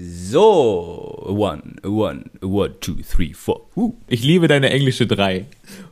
So, one, one, one, two, three, four. Uh. Ich liebe deine englische 3.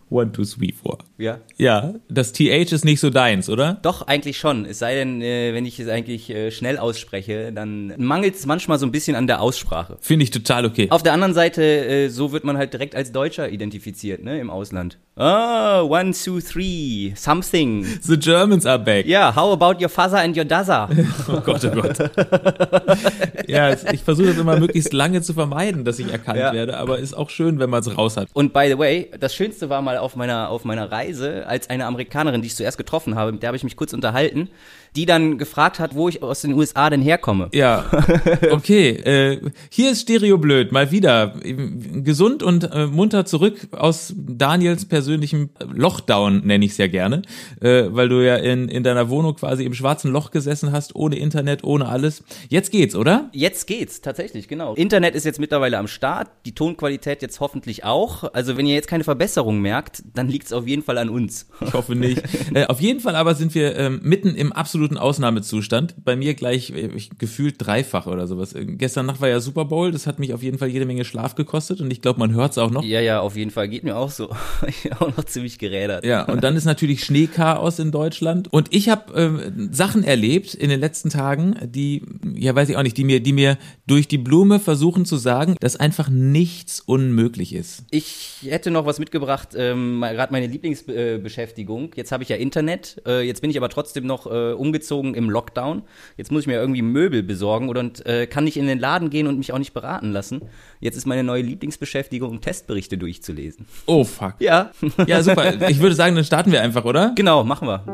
One, two, three, four. Ja. Ja, das TH ist nicht so deins, oder? Doch, eigentlich schon. Es sei denn, äh, wenn ich es eigentlich äh, schnell ausspreche, dann mangelt es manchmal so ein bisschen an der Aussprache. Finde ich total okay. Auf der anderen Seite, äh, so wird man halt direkt als Deutscher identifiziert, ne, im Ausland. Ah, one, two, three, something. The Germans are back. Ja, how about your father and your dazza? Oh Gott, oh Gott. ja, ich versuche das immer möglichst lange zu vermeiden, dass ich erkannt Ja. werde, aber ist auch schön, wenn man es raus hat. Und by the way, das Schönste war mal auf meiner, auf meiner Reise, als eine Amerikanerin, die ich zuerst getroffen habe, mit der habe ich mich kurz unterhalten, die dann gefragt hat, wo ich aus den USA denn herkomme. Ja, okay. Äh, hier ist Stereo Blöd, mal wieder. Gesund und äh, munter zurück aus Daniels persönlichem Lochdown, nenne ich es ja gerne. Äh, weil du ja in, in deiner Wohnung quasi im schwarzen Loch gesessen hast, ohne Internet, ohne alles. Jetzt geht's, oder? Jetzt geht's, tatsächlich, genau. Internet ist jetzt mittlerweile am Start, die Tonqualität jetzt hoffentlich auch. Also wenn ihr jetzt keine Verbesserung merkt, dann liegt's auf jeden Fall an uns. Ich hoffe nicht. äh, auf jeden Fall aber sind wir ähm, mitten im absoluten Ausnahmezustand. Bei mir gleich äh, ich, gefühlt dreifach oder sowas. Äh, gestern Nacht war ja Super Bowl, das hat mich auf jeden Fall jede Menge Schlaf gekostet und ich glaube, man hört's auch noch. Ja, ja, auf jeden Fall. Geht mir auch so. Ich bin auch noch ziemlich gerädert. Ja, und dann ist natürlich Schneechaos in Deutschland. Und ich habe ähm, Sachen erlebt in den letzten Tagen, die, ja weiß ich auch nicht, die mir, die mir durch die Blume versuchen zu sagen, dass einfach nichts unmöglich ist. Ich hätte noch was mitgebracht, ähm, gerade meine Lieblingsbeschäftigung. Jetzt habe ich ja Internet, äh, jetzt bin ich aber trotzdem noch äh, umgezogen im Lockdown. Jetzt muss ich mir irgendwie Möbel besorgen oder und, äh, kann nicht in den Laden gehen und mich auch nicht beraten lassen. Jetzt ist meine neue Lieblingsbeschäftigung, Testberichte durchzulesen. Oh fuck. Ja, Ja, super. Ich würde sagen, dann starten wir einfach, oder? genau, machen wir.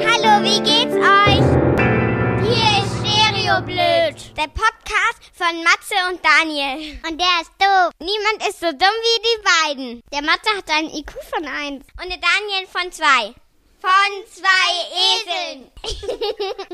Hallo, wie geht's euch? Hier ist Stereoblöd, der Podcast von Matze und Daniel. Und der ist doof. Niemand ist so dumm wie die beiden. Der Matze hat einen IQ von 1 und der Daniel von 2. Von zwei Eseln.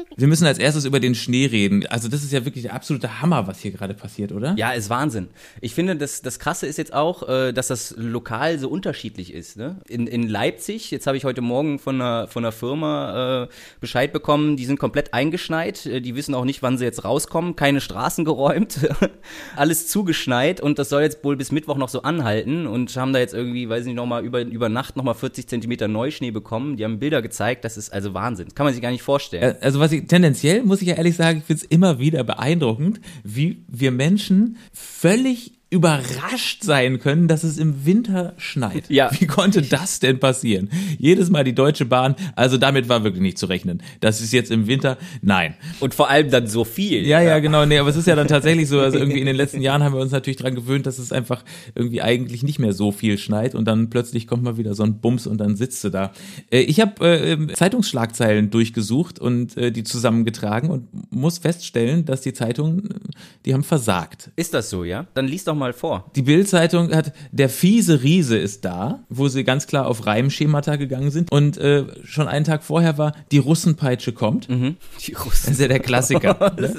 Wir müssen als erstes über den Schnee reden. Also das ist ja wirklich der absolute Hammer, was hier gerade passiert, oder? Ja, ist Wahnsinn. Ich finde, das, das Krasse ist jetzt auch, äh, dass das lokal so unterschiedlich ist. Ne? In, in Leipzig, jetzt habe ich heute Morgen von einer, von einer Firma äh, Bescheid bekommen, die sind komplett eingeschneit, äh, die wissen auch nicht, wann sie jetzt rauskommen, keine Straßen geräumt, alles zugeschneit und das soll jetzt wohl bis Mittwoch noch so anhalten und haben da jetzt irgendwie, weiß ich nicht, nochmal über, über Nacht nochmal 40 Zentimeter Neuschnee bekommen. Die haben Bilder gezeigt, das ist also Wahnsinn. Das kann man sich gar nicht vorstellen. Also was ich tendenziell muss ich ja ehrlich sagen, ich finde es immer wieder beeindruckend, wie wir Menschen völlig überrascht sein können, dass es im Winter schneit. Ja. Wie konnte das denn passieren? Jedes Mal die Deutsche Bahn, also damit war wirklich nicht zu rechnen. Das ist jetzt im Winter, nein. Und vor allem dann so viel. Ja, ja, genau. Nee, aber es ist ja dann tatsächlich so, also irgendwie in den letzten Jahren haben wir uns natürlich dran gewöhnt, dass es einfach irgendwie eigentlich nicht mehr so viel schneit und dann plötzlich kommt mal wieder so ein Bums und dann sitzt du da. Äh, ich habe äh, Zeitungsschlagzeilen durchgesucht und äh, die zusammengetragen und muss feststellen, dass die Zeitungen, äh, die haben versagt. Ist das so, ja? Dann lies doch mal vor. Die Bild-Zeitung hat Der fiese Riese ist da, wo sie ganz klar auf Reimschemata gegangen sind. Und äh, schon einen Tag vorher war Die Russenpeitsche kommt. Die Das Russen. ist ja der Klassiker. ne?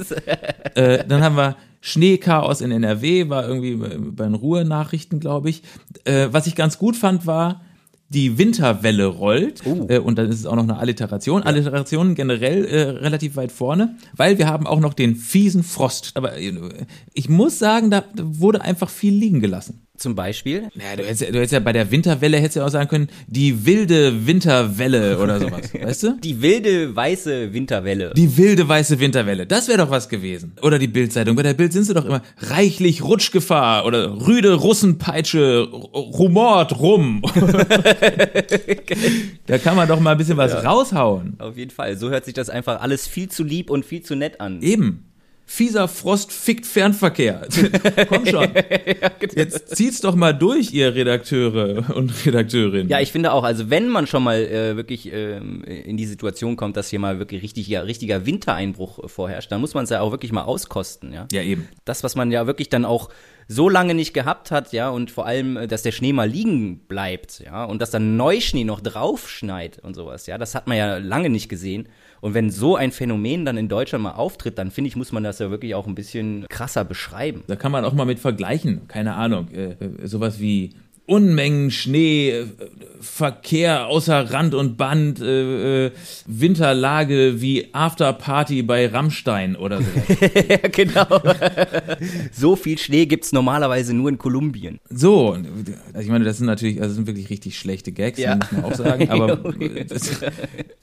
äh, dann haben wir Schneechaos in NRW, war irgendwie bei den Ruhe-Nachrichten, glaube ich. Äh, was ich ganz gut fand, war, die Winterwelle rollt. Äh, und dann ist es auch noch eine Alliteration. Alliterationen generell äh, relativ weit vorne, weil wir haben auch noch den fiesen Frost. Aber äh, ich muss sagen, da wurde einfach viel liegen gelassen. Zum Beispiel? Naja, du hättest, ja- du hättest ja bei der Winterwelle hättest ja auch sagen können, die wilde Winterwelle oder sowas, weißt du? Die wilde weiße Winterwelle. Die wilde weiße Winterwelle, das wäre doch was gewesen. Oder die Bildzeitung. Bei der Bild sind sie doch immer reichlich Rutschgefahr oder rüde Russenpeitsche rumort rum. da kann man doch mal ein bisschen was raushauen. Auf jeden Fall. So hört sich das einfach alles viel zu lieb und viel zu nett an. Eben. Fieser Frost fickt Fernverkehr. Komm schon. Jetzt zieht's doch mal durch, ihr Redakteure und Redakteurinnen. Ja, ich finde auch, also wenn man schon mal äh, wirklich ähm, in die Situation kommt, dass hier mal wirklich richtiger, richtiger Wintereinbruch vorherrscht, dann muss man es ja auch wirklich mal auskosten, ja. ja, eben. Das, was man ja wirklich dann auch so lange nicht gehabt hat, ja, und vor allem, äh, dass der Schnee mal liegen bleibt, ja, und dass dann Neuschnee noch draufschneit und sowas, ja, das hat man ja lange nicht gesehen. Und wenn so ein Phänomen dann in Deutschland mal auftritt, dann finde ich, muss man das ja wirklich auch ein bisschen krasser beschreiben. Da kann man auch mal mit vergleichen. Keine Ahnung. Äh, äh, sowas wie Unmengen Schnee, äh, Verkehr außer Rand und Band, äh, äh, Winterlage wie Afterparty bei Rammstein oder so. ja, genau. so viel Schnee gibt's normalerweise nur in Kolumbien. So, also ich meine, das sind natürlich, also das sind wirklich richtig schlechte Gags, ja. muss man auch sagen, aber das,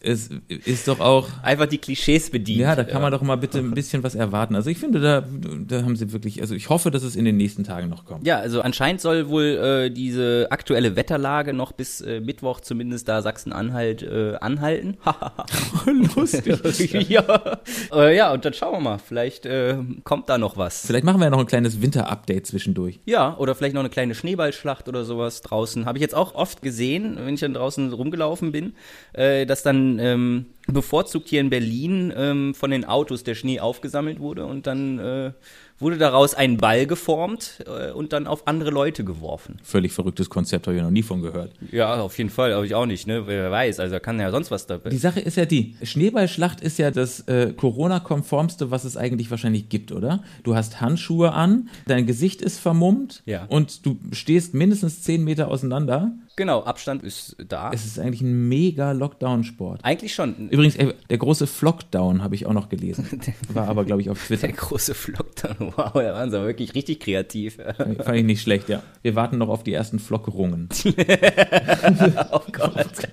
es ist doch auch. Einfach die Klischees bedient. Ja, da kann man doch mal bitte ein bisschen was erwarten. Also ich finde, da, da haben sie wirklich, also ich hoffe, dass es in den nächsten Tagen noch kommt. Ja, also anscheinend soll wohl äh, diese aktuelle Wetterlage noch bis äh, Mittwoch zumindest da Sachsen-Anhalt äh, anhalten. Lustig. ja. Äh, ja, und dann schauen wir mal. Vielleicht äh, kommt da noch was. Vielleicht machen wir ja noch ein kleines Winter-Update zwischendurch. Ja, oder vielleicht noch eine kleine Schneeballschlacht oder sowas draußen. Habe ich jetzt auch oft gesehen, wenn ich dann draußen rumgelaufen bin, äh, dass dann ähm, bevorzugt hier in Berlin ähm, von den Autos der Schnee aufgesammelt wurde und dann äh, wurde daraus ein Ball geformt äh, und dann auf andere Leute geworfen. Völlig verrücktes Konzept, habe ich noch nie von gehört. Ja, auf jeden Fall, habe ich auch nicht, ne? Wer weiß, also kann ja sonst was dabei. Die Sache ist ja die, Schneeballschlacht ist ja das äh, Corona-konformste, was es eigentlich wahrscheinlich gibt, oder? Du hast Handschuhe an, dein Gesicht ist vermummt ja. und du stehst mindestens zehn Meter auseinander. Genau, Abstand ist da. Es ist eigentlich ein mega Lockdown-Sport. Eigentlich schon. Übrigens, ey, der große Flockdown habe ich auch noch gelesen. War aber, glaube ich, auf Twitter. Der große Flockdown, wow, da waren sie wirklich richtig kreativ. Fand ich nicht schlecht, ja. Wir warten noch auf die ersten Flockerungen. oh Gott.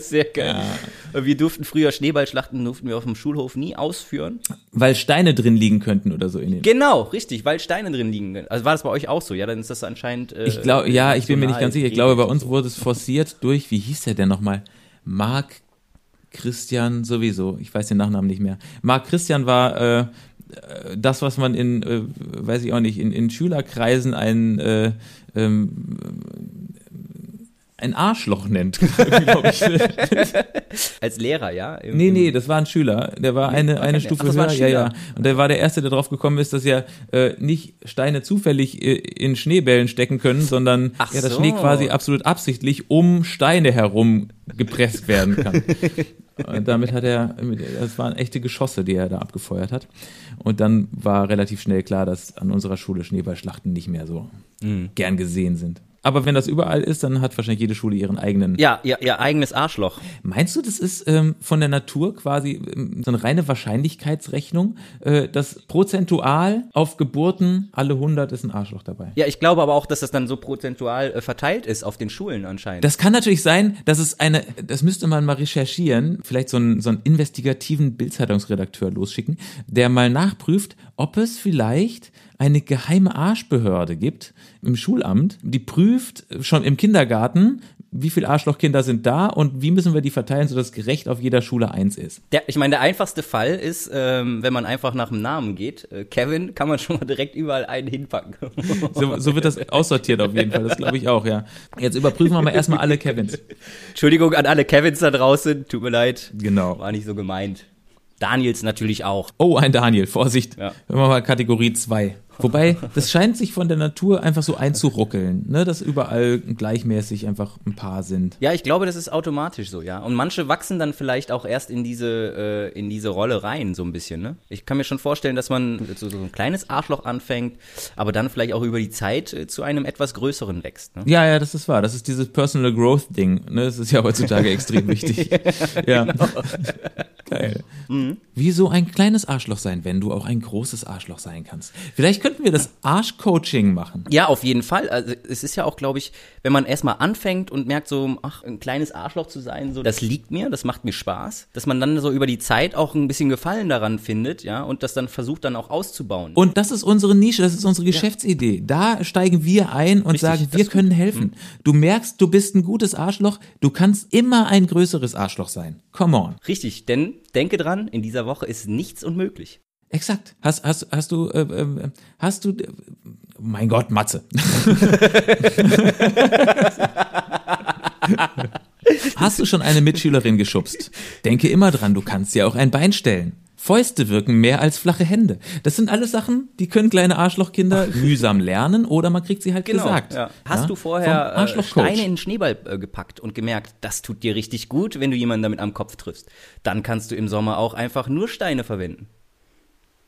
Sehr geil. Ja. Wir durften früher Schneeballschlachten, durften wir auf dem Schulhof nie ausführen. Weil Steine drin liegen könnten oder so in den. Genau, richtig, weil Steine drin liegen. Also war das bei euch auch so? Ja, dann ist das anscheinend. Äh, ich glaube, ja, ich bin mir nicht ganz sicher. Ich glaube, bei uns wurde es forciert durch, wie hieß der denn nochmal? Marc Christian sowieso. Ich weiß den Nachnamen nicht mehr. Marc Christian war äh, das, was man in, äh, weiß ich auch nicht, in, in Schülerkreisen ein äh, ähm, ein Arschloch nennt, glaube ich. Als Lehrer, ja? Im, nee, nee, das war ein Schüler. Der war eine, okay, eine Stufe Ach, höher. Ja, ja. Und der war der Erste, der drauf gekommen ist, dass ja äh, nicht Steine zufällig äh, in Schneebällen stecken können, sondern Ach ja, das so. Schnee quasi absolut absichtlich um Steine herum gepresst werden kann. Und damit hat er, das waren echte Geschosse, die er da abgefeuert hat. Und dann war relativ schnell klar, dass an unserer Schule Schneeballschlachten nicht mehr so mhm. gern gesehen sind. Aber wenn das überall ist, dann hat wahrscheinlich jede Schule ihren eigenen. Ja, ihr, ihr eigenes Arschloch. Meinst du, das ist ähm, von der Natur quasi ähm, so eine reine Wahrscheinlichkeitsrechnung, äh, dass prozentual auf Geburten alle 100 ist ein Arschloch dabei? Ja, ich glaube aber auch, dass das dann so prozentual äh, verteilt ist auf den Schulen anscheinend. Das kann natürlich sein, dass es eine, das müsste man mal recherchieren, vielleicht so einen, so einen investigativen Bildzeitungsredakteur losschicken, der mal nachprüft, ob es vielleicht eine geheime Arschbehörde gibt im Schulamt, die prüft schon im Kindergarten, wie viele Arschlochkinder sind da und wie müssen wir die verteilen, sodass gerecht auf jeder Schule eins ist. Der, ich meine, der einfachste Fall ist, ähm, wenn man einfach nach dem Namen geht. Äh, Kevin kann man schon mal direkt überall einen hinpacken. so, so wird das aussortiert auf jeden Fall, das glaube ich auch, ja. Jetzt überprüfen wir mal erstmal alle Kevins. Entschuldigung an alle Kevins da draußen, tut mir leid. Genau. War nicht so gemeint. Daniels natürlich auch. Oh, ein Daniel, Vorsicht. Ja. Hören wir mal Kategorie 2. Wobei, das scheint sich von der Natur einfach so einzuruckeln, ne? dass überall gleichmäßig einfach ein paar sind. Ja, ich glaube, das ist automatisch so, ja. Und manche wachsen dann vielleicht auch erst in diese, äh, in diese Rolle rein, so ein bisschen, ne? Ich kann mir schon vorstellen, dass man so, so ein kleines Arschloch anfängt, aber dann vielleicht auch über die Zeit äh, zu einem etwas größeren wächst. Ne? Ja, ja, das ist wahr. Das ist dieses Personal Growth-Ding, ne? Das ist ja heutzutage extrem wichtig. ja. Genau. Geil. Mhm. Wie so ein kleines Arschloch sein, wenn du auch ein großes Arschloch sein kannst. Vielleicht könnten wir das Arschcoaching machen. Ja, auf jeden Fall. Also es ist ja auch, glaube ich, wenn man erstmal anfängt und merkt so, ach, ein kleines Arschloch zu sein, so, das liegt mir, das macht mir Spaß, dass man dann so über die Zeit auch ein bisschen Gefallen daran findet, ja, und das dann versucht dann auch auszubauen. Und das ist unsere Nische, das ist unsere Geschäftsidee. Ja. Da steigen wir ein und Richtig, sagen, wir können helfen. Mhm. Du merkst, du bist ein gutes Arschloch, du kannst immer ein größeres Arschloch sein. Come on. Richtig, denn denke dran, in dieser Woche ist nichts unmöglich. Exakt. Hast, hast, hast du, äh, äh, hast du, äh, mein Gott, Matze. hast du schon eine Mitschülerin geschubst? Denke immer dran, du kannst ja auch ein Bein stellen. Fäuste wirken mehr als flache Hände. Das sind alles Sachen, die können kleine Arschlochkinder mühsam lernen oder man kriegt sie halt genau, gesagt. Ja. Hast ja? du vorher äh, Steine in den Schneeball äh, gepackt und gemerkt, das tut dir richtig gut, wenn du jemanden damit am Kopf triffst? Dann kannst du im Sommer auch einfach nur Steine verwenden.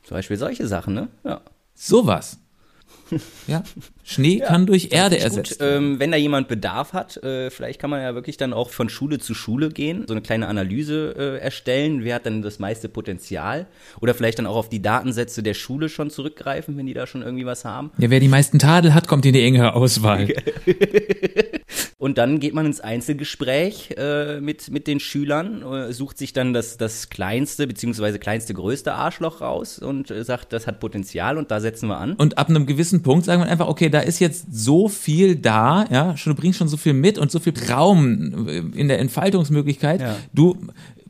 Zum Beispiel solche Sachen, ne? Ja. Sowas. Ja, Schnee ja, kann durch Erde ersetzt werden. Ähm, wenn da jemand Bedarf hat, äh, vielleicht kann man ja wirklich dann auch von Schule zu Schule gehen, so eine kleine Analyse äh, erstellen, wer hat dann das meiste Potenzial oder vielleicht dann auch auf die Datensätze der Schule schon zurückgreifen, wenn die da schon irgendwie was haben. Ja, wer die meisten Tadel hat, kommt in die enge Auswahl. Und dann geht man ins Einzelgespräch äh, mit, mit den Schülern, äh, sucht sich dann das, das kleinste beziehungsweise kleinste größte Arschloch raus und äh, sagt, das hat Potenzial und da setzen wir an. Und ab einem gewissen Punkt sagen wir einfach, okay, da ist jetzt so viel da, ja, du bringst schon so viel mit und so viel Raum in der Entfaltungsmöglichkeit. Ja. Du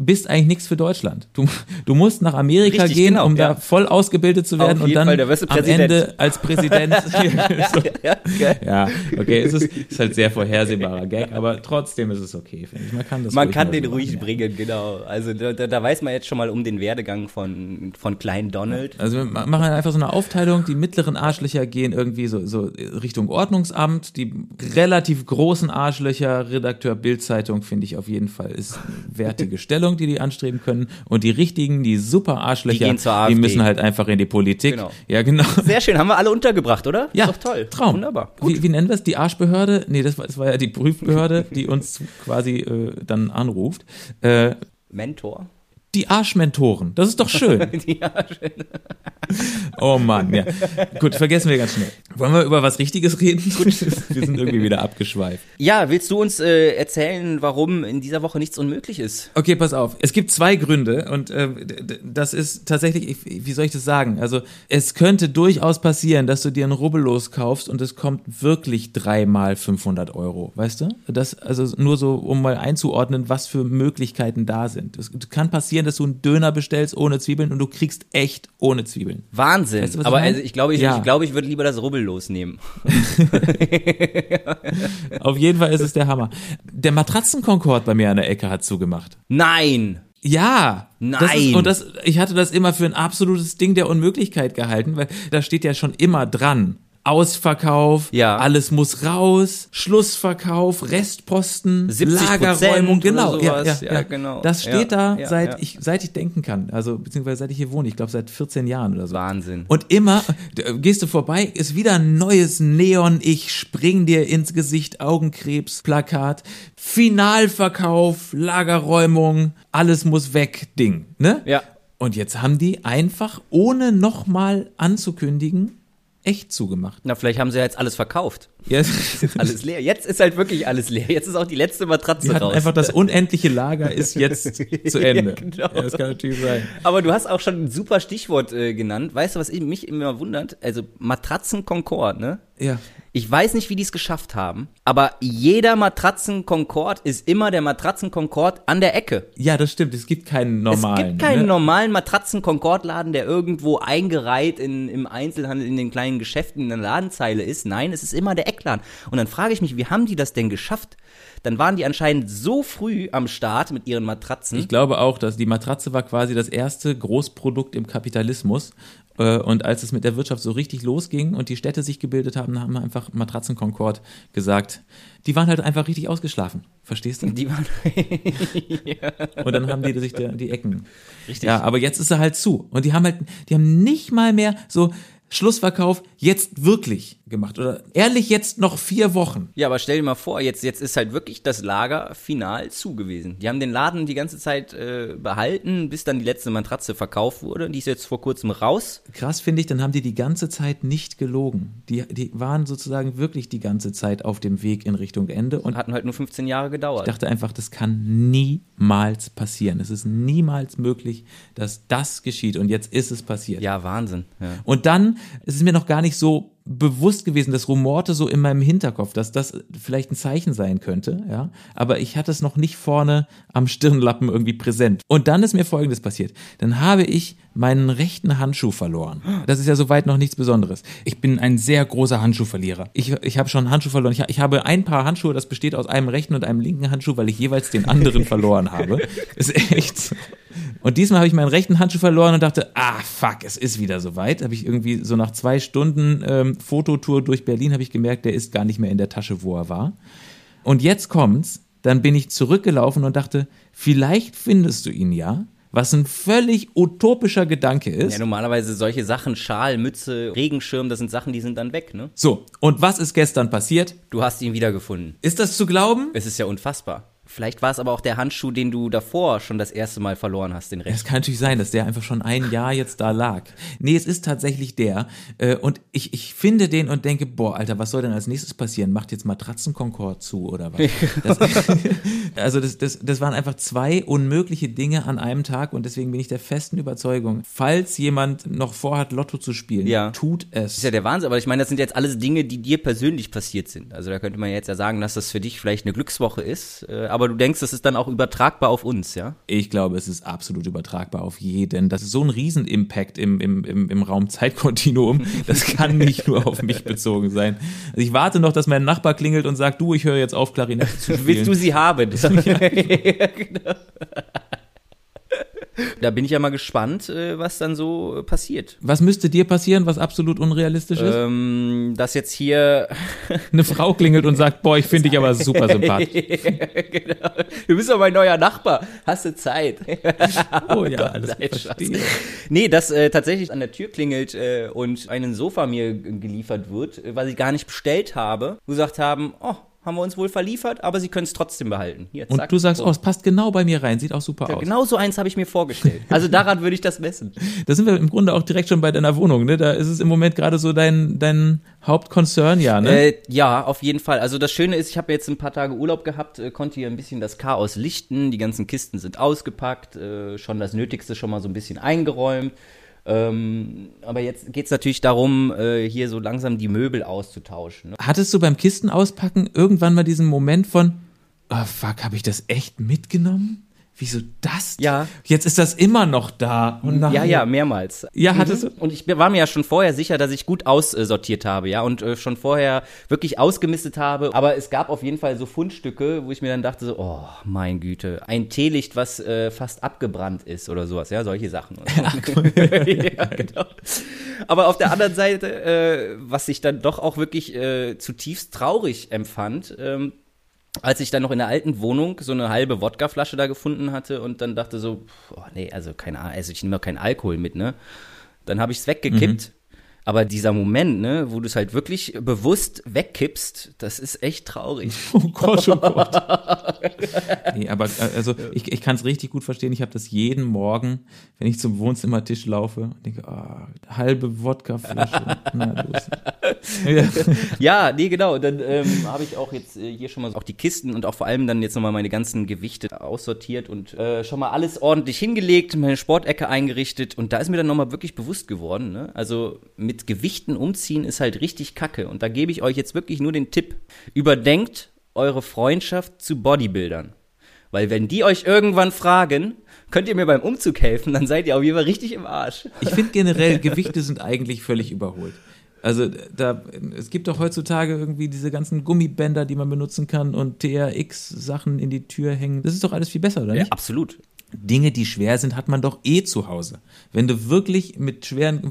bist eigentlich nichts für Deutschland. Du, du musst nach Amerika Richtig, gehen, genau, um ja. da voll ausgebildet zu werden und dann am Ende als Präsident. so. ja, ja, okay, es ist, ist, halt sehr vorhersehbarer Gag, aber trotzdem ist es okay, finde ich. Man kann das Man kann den ruhig machen, bringen, genau. Also da, da, weiß man jetzt schon mal um den Werdegang von, von Klein Donald. Also wir machen einfach so eine Aufteilung, die mittleren Arschlöcher gehen irgendwie so, so Richtung Ordnungsamt, die relativ großen Arschlöcher, Redakteur Bildzeitung, finde ich auf jeden Fall, ist wertige Stellung. Stellung, die die anstreben können. Und die richtigen, die super Arschlöcher, die, die müssen halt einfach in die Politik. Genau. Ja, genau. Sehr schön, haben wir alle untergebracht, oder? Ja, Ist doch toll. Traum. Wunderbar. Wie, wie, nennen wir es? Die Arschbehörde? Nee, das war, das war ja die Prüfbehörde, die uns quasi äh, dann anruft. Äh, Mentor. Die Arschmentoren. Das ist doch schön. die Arschmentoren. Oh Mann, ja. Gut, vergessen wir ganz schnell. Wollen wir über was Richtiges reden? Gut. Wir sind irgendwie wieder abgeschweift. Ja, willst du uns äh, erzählen, warum in dieser Woche nichts unmöglich ist? Okay, pass auf. Es gibt zwei Gründe und äh, das ist tatsächlich, wie soll ich das sagen? Also es könnte durchaus passieren, dass du dir ein Rubbellos kaufst und es kommt wirklich dreimal 500 Euro, weißt du? Das also nur so, um mal einzuordnen, was für Möglichkeiten da sind. Es kann passieren, dass du einen Döner bestellst ohne Zwiebeln und du kriegst echt ohne Zwiebeln. Wahnsinn. Weißt du, Aber ich, also ich glaube, ich, ja. ich, glaub, ich würde lieber das Rubbellos nehmen. Auf jeden Fall ist es der Hammer. Der Matratzenkonkord bei mir an der Ecke hat zugemacht. Nein. Ja. Nein. Das ist, und das, ich hatte das immer für ein absolutes Ding der Unmöglichkeit gehalten, weil da steht ja schon immer dran. Ausverkauf, ja. alles muss raus, Schlussverkauf, Restposten, Lagerräumung, genau, ja, ja, ja, genau. Das steht da seit ich seit ich denken kann, also beziehungsweise seit ich hier wohne, ich glaube seit 14 Jahren oder so. Wahnsinn. Und immer gehst du vorbei, ist wieder ein neues Neon, ich spring dir ins Gesicht Augenkrebs Plakat, Finalverkauf, Lagerräumung, alles muss weg Ding, ne? Ja. Und jetzt haben die einfach ohne nochmal anzukündigen echt zugemacht. Na, vielleicht haben sie ja jetzt alles verkauft. Jetzt ist alles leer. Jetzt ist halt wirklich alles leer. Jetzt ist auch die letzte Matratze die raus. Einfach das unendliche Lager ist jetzt zu Ende. ja, genau. ja, das kann natürlich sein. Aber du hast auch schon ein super Stichwort äh, genannt. Weißt du, was mich immer wundert? Also Matratzen Concord, ne? Ja. Ich weiß nicht, wie die es geschafft haben, aber jeder Matratzen Concord ist immer der Matratzen Concord an der Ecke. Ja, das stimmt. Es gibt keinen normalen. Es gibt keinen ne? normalen Matratzen Concord Laden, der irgendwo eingereiht in, im Einzelhandel in den kleinen Geschäften in der Ladenzeile ist. Nein, es ist immer der Eckladen. Und dann frage ich mich, wie haben die das denn geschafft? Dann waren die anscheinend so früh am Start mit ihren Matratzen. Ich glaube auch, dass die Matratze war quasi das erste Großprodukt im Kapitalismus. Äh, und als es mit der Wirtschaft so richtig losging und die Städte sich gebildet haben, haben einfach Matratzen Concord gesagt, die waren halt einfach richtig ausgeschlafen. Verstehst du? Die waren. ja. Und dann haben die sich die, die Ecken. Richtig. Ja, aber jetzt ist er halt zu. Und die haben halt, die haben nicht mal mehr so, Schlussverkauf jetzt wirklich gemacht oder ehrlich jetzt noch vier Wochen. Ja, aber stell dir mal vor, jetzt, jetzt ist halt wirklich das Lager final zu gewesen. Die haben den Laden die ganze Zeit äh, behalten, bis dann die letzte Matratze verkauft wurde. Die ist jetzt vor kurzem raus. Krass finde ich, dann haben die die ganze Zeit nicht gelogen. Die, die waren sozusagen wirklich die ganze Zeit auf dem Weg in Richtung Ende und hatten halt nur 15 Jahre gedauert. Ich dachte einfach, das kann niemals passieren. Es ist niemals möglich, dass das geschieht und jetzt ist es passiert. Ja, Wahnsinn. Ja. Und dann es ist mir noch gar nicht so bewusst gewesen, das rumorte so in meinem Hinterkopf, dass das vielleicht ein Zeichen sein könnte, ja. Aber ich hatte es noch nicht vorne am Stirnlappen irgendwie präsent. Und dann ist mir Folgendes passiert. Dann habe ich meinen rechten Handschuh verloren. Das ist ja soweit noch nichts Besonderes. Ich bin ein sehr großer Handschuhverlierer. Ich, ich habe schon Handschuh verloren. Ich, ich habe ein Paar Handschuhe, das besteht aus einem rechten und einem linken Handschuh, weil ich jeweils den anderen verloren habe. Ist echt so. Und diesmal habe ich meinen rechten Handschuh verloren und dachte, ah, fuck, es ist wieder soweit. Habe ich irgendwie so nach zwei Stunden ähm, Fototour durch Berlin habe ich gemerkt, der ist gar nicht mehr in der Tasche, wo er war. Und jetzt kommt's, dann bin ich zurückgelaufen und dachte, vielleicht findest du ihn ja, was ein völlig utopischer Gedanke ist. Ja, normalerweise solche Sachen, Schal, Mütze, Regenschirm, das sind Sachen, die sind dann weg, ne? So, und was ist gestern passiert? Du hast ihn wiedergefunden. Ist das zu glauben? Es ist ja unfassbar. Vielleicht war es aber auch der Handschuh, den du davor schon das erste Mal verloren hast, den Es rechten. kann natürlich sein, dass der einfach schon ein Jahr jetzt da lag. Nee, es ist tatsächlich der. Äh, Und ich, ich finde den und denke, boah, Alter, was soll denn als nächstes passieren? Macht jetzt Matratzenkonkord zu oder was? Das, also das, das, das waren einfach zwei unmögliche Dinge an einem Tag und deswegen bin ich der festen Überzeugung, falls jemand noch vorhat, Lotto zu spielen, Ja. tut Das ist es. ja der Wahnsinn, aber ich meine, das sind jetzt alles Dinge, die dir persönlich passiert sind. Also da könnte man jetzt ja sagen, dass das für dich vielleicht eine Glückswoche ist, äh, aber du denkst, das ist dann auch übertragbar auf uns, ja? Ich glaube, es ist absolut übertragbar auf jeden. Das ist so ein Riesenimpact im, im, im, im Raum-Zeit-Kontinuum. Das kann nicht nur auf mich bezogen sein. Also ich warte noch, dass mein Nachbar klingelt und sagt, du, ich höre jetzt auf, Klarinette zu spielen. Willst du sie haben? Ja, genau. Da bin ich ja mal gespannt, äh, was dann so äh, passiert. Was müsste dir passieren, was absolut unrealistisch ist? Ähm, dass jetzt hier Eine Frau klingelt und sagt, boah, ich finde dich aber super sympathisch. genau. Du bist doch mein neuer Nachbar. Hast du Zeit? Oh ja, alles verstehe. Nee, dass äh, tatsächlich an der Tür klingelt äh, und ein Sofa mir geliefert wird, äh, was ich gar nicht bestellt habe, gesagt haben, oh, haben wir uns wohl verliefert, aber sie können es trotzdem behalten. Hier, Und zack. du sagst, So. oh, es passt genau bei mir rein, sieht auch super Ja, aus. genau so eins habe ich mir vorgestellt. Also daran würde ich das messen. Da sind wir im Grunde auch direkt schon bei deiner Wohnung, ne? Da ist es im Moment gerade so dein, dein Hauptkonzern, ja, ne? Äh, ja, auf jeden Fall. Also das Schöne ist, ich habe jetzt ein paar Tage Urlaub gehabt, äh, konnte hier ein bisschen das Chaos lichten. Die ganzen Kisten sind ausgepackt, äh, schon das Nötigste schon mal so ein bisschen eingeräumt. Ähm, aber jetzt geht's natürlich darum, äh, hier so langsam die Möbel auszutauschen. Ne? Hattest du beim Kisten auspacken irgendwann mal diesen Moment von, oh fuck, habe ich das echt mitgenommen? Wieso das? Ja. Jetzt ist das immer noch da. Nein. Ja, ja, mehrmals. Ja, hattest Mhm. du? Und ich war mir ja schon vorher sicher, dass ich gut aussortiert habe, ja, und äh, schon vorher wirklich ausgemistet habe. Aber es gab auf jeden Fall so Fundstücke, wo ich mir dann dachte so, oh, mein Güte, ein Teelicht, was äh, fast abgebrannt ist oder sowas, ja, solche Sachen. ja, genau. Aber auf der anderen Seite, äh, was ich dann doch auch wirklich äh, zutiefst traurig empfand, ähm, als ich dann noch in der alten Wohnung so eine halbe Wodkaflasche da gefunden hatte und dann dachte so, oh nee, also kein, Al- also ich nehme keinen Alkohol mit, ne? Dann habe ich es weggekippt. Aber dieser Moment, ne, wo du es halt wirklich bewusst wegkippst, das ist echt traurig. Oh Gott, oh Gott. nee, aber äh, also ich, ich kann es richtig gut verstehen. Ich habe das jeden Morgen, wenn ich zum Wohnzimmertisch laufe und denke, ah, halbe Wodkaflasche. Na los. Ja. Ja, nee, genau. Und dann ähm, habe ich auch jetzt äh, hier schon mal auch die Kisten und auch vor allem dann jetzt nochmal meine ganzen Gewichte aussortiert und äh, schon mal alles ordentlich hingelegt, meine Sportecke eingerichtet. Und da ist mir dann nochmal wirklich bewusst geworden, ne? Also mit Gewichten umziehen ist halt richtig kacke. Und da gebe ich euch jetzt wirklich nur den Tipp. Überdenkt eure Freundschaft zu Bodybuildern. Weil wenn die euch irgendwann fragen, könnt ihr mir beim Umzug helfen, dann seid ihr auf jeden Fall richtig im Arsch. Ich finde generell, Gewichte sind eigentlich völlig überholt. Also da, es gibt doch heutzutage irgendwie diese ganzen Gummibänder, die man benutzen kann und TRX-Sachen in die Tür hängen. Das ist doch alles viel besser, oder Ja, nicht? absolut. Dinge, die schwer sind, hat man doch eh zu Hause. Wenn du wirklich mit schweren,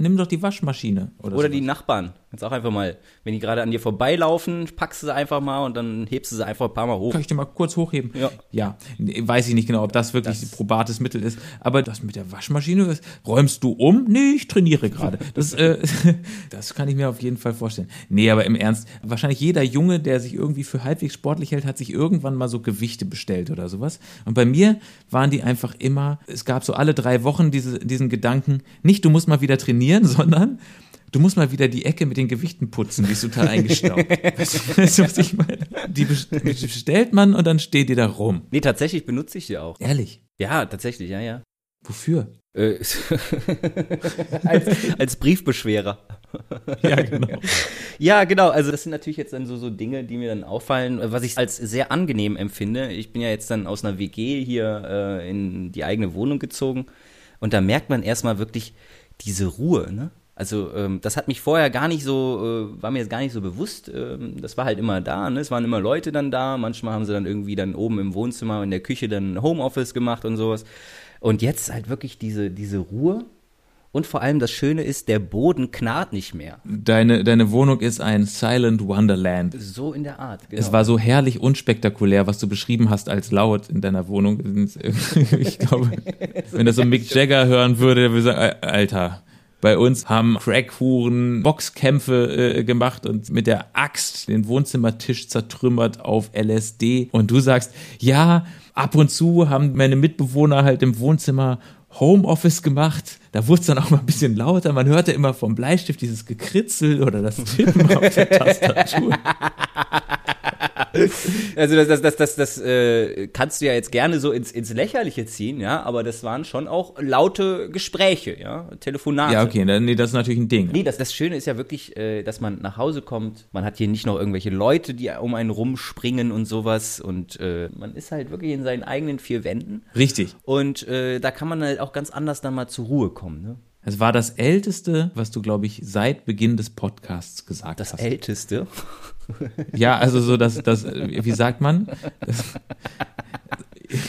nimm doch die Waschmaschine. Oder, Oder sowas. die Nachbarn. Jetzt auch einfach mal, wenn die gerade an dir vorbeilaufen, packst du sie einfach mal und dann hebst du sie einfach ein paar Mal hoch. Kann ich dir mal kurz hochheben? Ja. Ja, weiß ich nicht genau, ob das wirklich ein probates Mittel ist. Aber das mit der Waschmaschine, das, räumst du um? Nee, ich trainiere gerade. Das, äh, das kann ich mir auf jeden Fall vorstellen. Nee, aber im Ernst, wahrscheinlich jeder Junge, der sich irgendwie für halbwegs sportlich hält, hat sich irgendwann mal so Gewichte bestellt oder sowas. Und bei mir waren die einfach immer, es gab so alle drei Wochen diese, diesen Gedanken, nicht du musst mal wieder trainieren, sondern Du musst mal wieder die Ecke mit den Gewichten putzen, die ist total eingestaubt. weißt, du, was ich meine? Die best- bestellt man und dann steht die da rum. Nee, tatsächlich benutze ich sie auch. Ehrlich. Ja, tatsächlich, ja, ja. Wofür? Äh, als, als Briefbeschwerer. Ja, genau. Ja, genau. Also das sind natürlich jetzt dann so, so Dinge, die mir dann auffallen, was ich als sehr angenehm empfinde. Ich bin ja jetzt dann aus einer WG hier äh, in die eigene Wohnung gezogen und da merkt man erstmal wirklich diese Ruhe, ne? Also ähm, das hat mich vorher gar nicht so, äh, war mir jetzt gar nicht so bewusst. Ähm, das war halt immer da, ne? Es waren immer Leute dann da. Manchmal haben sie dann irgendwie dann oben im Wohnzimmer in der Küche dann Homeoffice gemacht und sowas. Und jetzt halt wirklich diese, diese Ruhe Und vor allem das Schöne ist, der Boden knarrt nicht mehr. Deine, deine Wohnung ist ein Silent Wonderland. So in der Art. Genau. Es war so herrlich unspektakulär, was du beschrieben hast als laut in deiner Wohnung. Ich glaube, wenn das so Mick Jagger hören würde, der würde sagen, Alter, bei uns haben Crackhuren Boxkämpfe äh, gemacht und mit der Axt den Wohnzimmertisch zertrümmert auf LSD. Und du sagst, ja, ab und zu haben meine Mitbewohner halt im Wohnzimmer Homeoffice gemacht. Da wurde es dann auch mal ein bisschen lauter. Man hörte immer vom Bleistift dieses Gekritzel oder das Tippen auf der Tastatur. Also das, das, das, das, das äh, kannst du ja jetzt gerne so ins, ins Lächerliche ziehen, ja, aber das waren schon auch laute Gespräche, ja, Telefonate. Ja, okay, nee, das ist natürlich ein Ding. Nee, das, das Schöne ist ja wirklich, äh, dass man nach Hause kommt, man hat hier nicht noch irgendwelche Leute, die um einen rumspringen und sowas und äh, man ist halt wirklich in seinen eigenen vier Wänden. Richtig. Und äh, da kann man halt auch ganz anders dann mal zur Ruhe kommen, ne? Es war das Älteste, was du, glaube ich, seit Beginn des Podcasts gesagt das hast. Das Älteste? Ja, also so das, das wie sagt man? Das,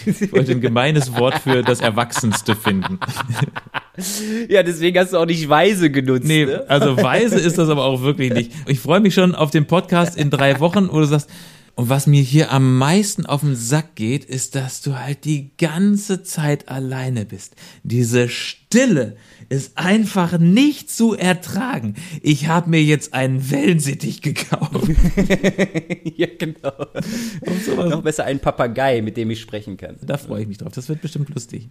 ich wollte ein gemeines Wort für das Erwachsenste finden. Ja, deswegen hast du auch nicht weise genutzt. Nee, ne? also weise ist das aber auch wirklich nicht. Ich freue mich schon auf den Podcast in drei Wochen, wo du sagst, und was mir hier am meisten auf den Sack geht, ist, dass du halt die ganze Zeit alleine bist. Diese Stille, ist einfach nicht zu ertragen. Ich habe mir jetzt einen Wellensittich gekauft. ja, genau. Noch besser einen Papagei, mit dem ich sprechen kann. Da freue ich mich drauf. Das wird bestimmt lustig.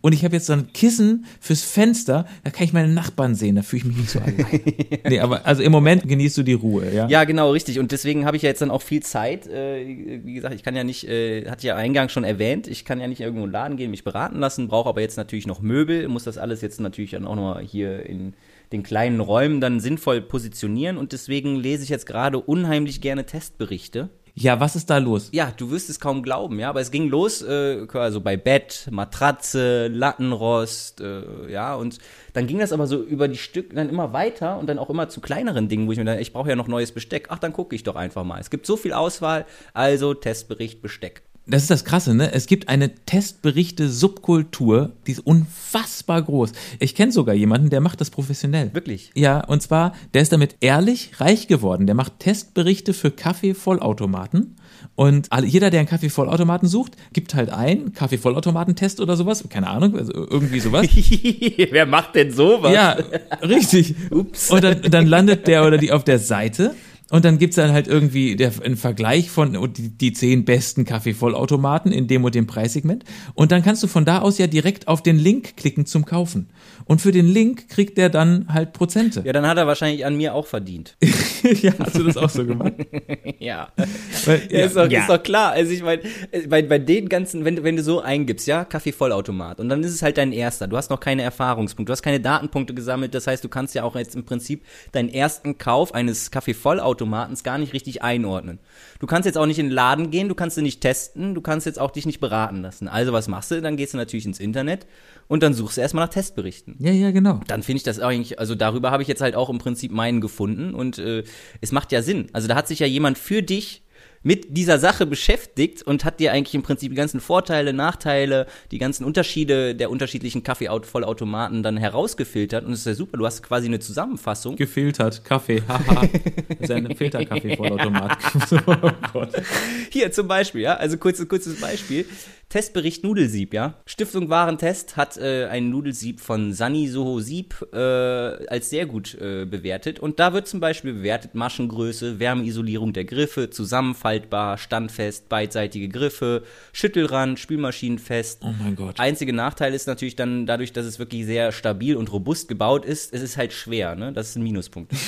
Und ich habe jetzt so ein Kissen fürs Fenster, da kann ich meine Nachbarn sehen, da fühle ich mich nicht so allein. nee, aber also im Moment genießt du die Ruhe, ja? Ja, genau, richtig. Und deswegen habe ich ja jetzt dann auch viel Zeit. Äh, wie gesagt, ich kann ja nicht, äh, hatte ich ja eingangs schon erwähnt, ich kann ja nicht irgendwo in den Laden gehen, mich beraten lassen, brauche aber jetzt natürlich noch Möbel, muss das alles jetzt natürlich dann auch nochmal hier in den kleinen Räumen dann sinnvoll positionieren und deswegen lese ich jetzt gerade unheimlich gerne Testberichte. Ja, was ist da los? Ja, du wirst es kaum glauben, ja, aber es ging los, äh, also bei Bett, Matratze, Lattenrost, äh, ja, und dann ging das aber so über die Stück dann immer weiter und dann auch immer zu kleineren Dingen, wo ich mir dann, ich brauche ja noch neues Besteck. Ach, dann gucke ich doch einfach mal. Es gibt so viel Auswahl, also Testbericht Besteck das ist das Krasse, ne? Es gibt eine Testberichte-Subkultur, die ist unfassbar groß. Ich kenne sogar jemanden, der macht das professionell. Wirklich? Ja, und zwar, der ist damit ehrlich reich geworden. Der macht Testberichte für Kaffee-Vollautomaten. Und jeder, der einen Kaffee-Vollautomaten sucht, gibt halt ein Kaffee-Vollautomaten-Test oder sowas. Keine Ahnung, also irgendwie sowas. Wer macht denn sowas? Ja, richtig. Ups. Und dann, dann landet der oder die auf der Seite und dann gibt's dann halt irgendwie der, einen Vergleich von die, die zehn besten Kaffeevollautomaten in dem und dem Preissegment. Und dann kannst du von da aus ja direkt auf den Link klicken zum Kaufen. Und für den Link kriegt der dann halt Prozente. Ja, dann hat er wahrscheinlich an mir auch verdient. ja, hast du das auch so gemacht? ja. Weil, ja, ist, doch, ja. ist doch klar. Also ich meine, bei, bei den ganzen, wenn, wenn du so eingibst, ja, Kaffeevollautomat, und dann ist es halt dein erster. Du hast noch keine Erfahrungspunkte, du hast keine Datenpunkte gesammelt. Das heißt, du kannst ja auch jetzt im Prinzip deinen ersten Kauf eines Kaffeeautomatens gar nicht richtig einordnen. Du kannst jetzt auch nicht in den Laden gehen, du kannst ihn nicht testen, du kannst jetzt auch dich nicht beraten lassen. Also was machst du? Dann gehst du natürlich ins Internet und dann suchst du erstmal nach Testberichten. Ja, ja, genau. Dann finde ich das eigentlich, also darüber habe ich jetzt halt auch im Prinzip meinen gefunden und äh, es macht ja Sinn. Also da hat sich ja jemand für dich mit dieser Sache beschäftigt und hat dir eigentlich im Prinzip die ganzen Vorteile, Nachteile, die ganzen Unterschiede der unterschiedlichen Kaffeevollautomaten dann herausgefiltert und es ist ja super, du hast quasi eine Zusammenfassung. Gefiltert, Kaffee, haha. das ist ein Filterkaffeevollautomat. oh Gott. Hier zum Beispiel, ja, also kurzes, kurzes Beispiel. Testbericht Nudelsieb, ja. Stiftung Warentest hat äh, ein Nudelsieb von Sani Soho Sieb äh, als sehr gut äh, bewertet. Und da wird zum Beispiel bewertet Maschengröße, Wärmeisolierung der Griffe, zusammenfaltbar, standfest, beidseitige Griffe, Schüttelrand, Spülmaschinenfest. Oh mein Gott. Einzige Nachteil ist natürlich dann dadurch, dass es wirklich sehr stabil und robust gebaut ist, es ist halt schwer, ne? Das ist ein Minuspunkt.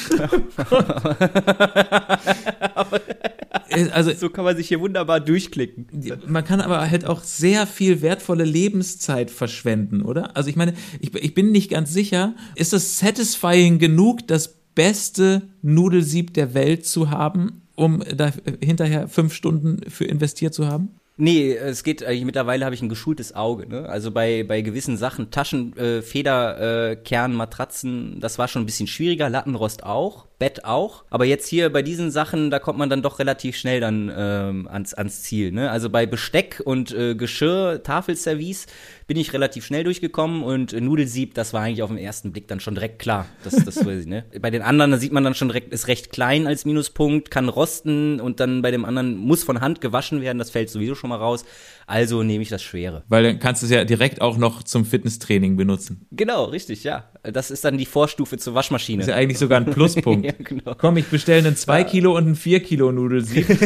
also so kann man sich hier wunderbar durchklicken. Man kann aber halt auch sehr viel wertvolle Lebenszeit verschwenden, oder? Also ich meine, ich, ich bin nicht ganz sicher, ist es satisfying genug, das beste Nudelsieb der Welt zu haben, um da hinterher fünf Stunden für investiert zu haben? Nee, es geht, äh, mittlerweile habe ich ein geschultes Auge, ne? Also bei, bei gewissen Sachen, Taschen, äh, Federkern, äh, Matratzen, das war schon ein bisschen schwieriger, Lattenrost auch. Bett auch. Aber jetzt hier bei diesen Sachen, da kommt man dann doch relativ schnell dann ähm, ans, ans Ziel. Ne? Also bei Besteck und äh, Geschirr, Tafelservice bin ich relativ schnell durchgekommen und äh, Nudelsieb, das war eigentlich auf den ersten Blick dann schon direkt klar. Das, das weiß ich, ne? Bei den anderen, da sieht man dann schon direkt, ist recht klein als Minuspunkt, kann rosten und dann bei dem anderen muss von Hand gewaschen werden, das fällt sowieso schon mal raus. Also nehme ich das Schwere. Weil dann kannst du es ja direkt auch noch zum Fitnesstraining benutzen. Genau, richtig, ja. Das ist dann die Vorstufe zur Waschmaschine. Das ist ja eigentlich sogar ein Pluspunkt. ja, genau. Komm, ich bestelle einen 2 Kilo und einen 4 Kilo Nudelsieb.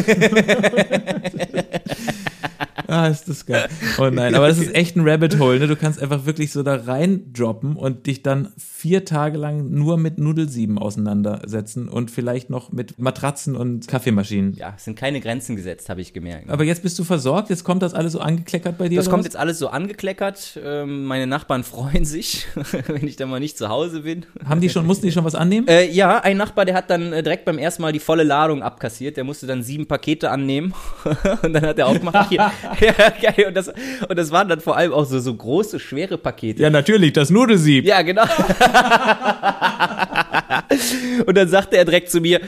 ah, ist das geil. Oh nein, aber das ist echt ein Rabbit Hole, ne? Du kannst einfach wirklich so da rein droppen und dich dann vier Tage lang nur mit Nudelsieben auseinandersetzen und vielleicht noch mit Matratzen und Kaffeemaschinen. Ja, es sind keine Grenzen gesetzt, habe ich gemerkt. Aber jetzt bist du versorgt, jetzt kommt das alles so angekleckert bei dir? Das kommt was? jetzt alles so angekleckert. Ähm, meine Nachbarn freuen sich, wenn ich dann mal nicht zu Hause bin. Haben die schon, mussten die schon was annehmen? Äh, ja, ein Nachbar, der hat dann äh, direkt beim ersten Mal die volle Ladung abkassiert. Der musste dann sieben Pakete annehmen und dann hat er auch gemacht, hier, ja, geil. Und das, und das waren dann vor allem auch so, so große, schwere Pakete. Ja, natürlich, das Nudelsieb. Ja, genau. und dann sagte er direkt zu mir,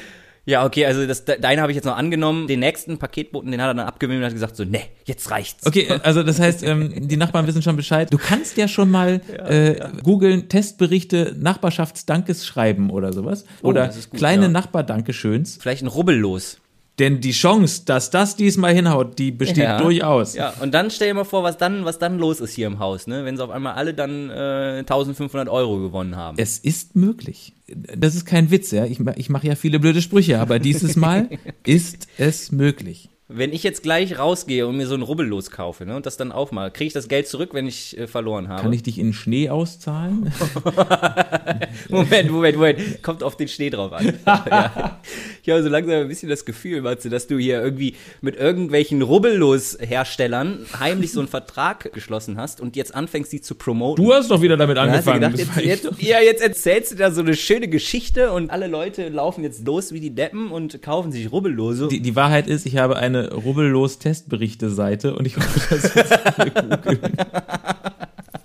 ja, okay, also das, deine habe ich jetzt noch angenommen. Den nächsten Paketboten, den hat er dann abgewählt und hat gesagt so, ne, jetzt reicht's. Okay, also das heißt, ähm, die Nachbarn wissen schon Bescheid. Du kannst ja schon mal ja, äh, ja. googeln Testberichte Nachbarschaftsdankesschreiben oder sowas. Oh, oder gut, kleine ja. Nachbardankeschöns. Vielleicht ein Rubbellos. Denn die Chance, dass das diesmal hinhaut, die besteht ja. durchaus. Ja, und dann stell dir mal vor, was dann, was dann los ist hier im Haus, ne? Wenn sie auf einmal alle dann äh, 1500 Euro gewonnen haben. Es ist möglich. Das ist kein Witz, ja. Ich, ich mache ja viele blöde Sprüche, aber dieses Mal ist es möglich. Wenn ich jetzt gleich rausgehe und mir so ein Rubbellos kaufe ne, und das dann aufmache, kriege ich das Geld zurück, wenn ich äh, verloren habe? Kann ich dich in Schnee auszahlen? Moment, Moment, Moment. Kommt auf den Schnee drauf an. ja. Ich habe so langsam ein bisschen das Gefühl, Matze, dass du hier irgendwie mit irgendwelchen Rubbellos-Herstellern heimlich so einen Vertrag geschlossen hast und jetzt anfängst, die zu promoten. Du hast doch wieder damit angefangen. Gedacht, jetzt, jetzt, ja, jetzt erzählst du da so eine schöne Geschichte und alle Leute laufen jetzt los wie die Deppen und kaufen sich Rubbellose. Die, die Wahrheit ist, ich habe eine eine rubbellos Testberichte-Seite und ich hoffe, dass wir googeln.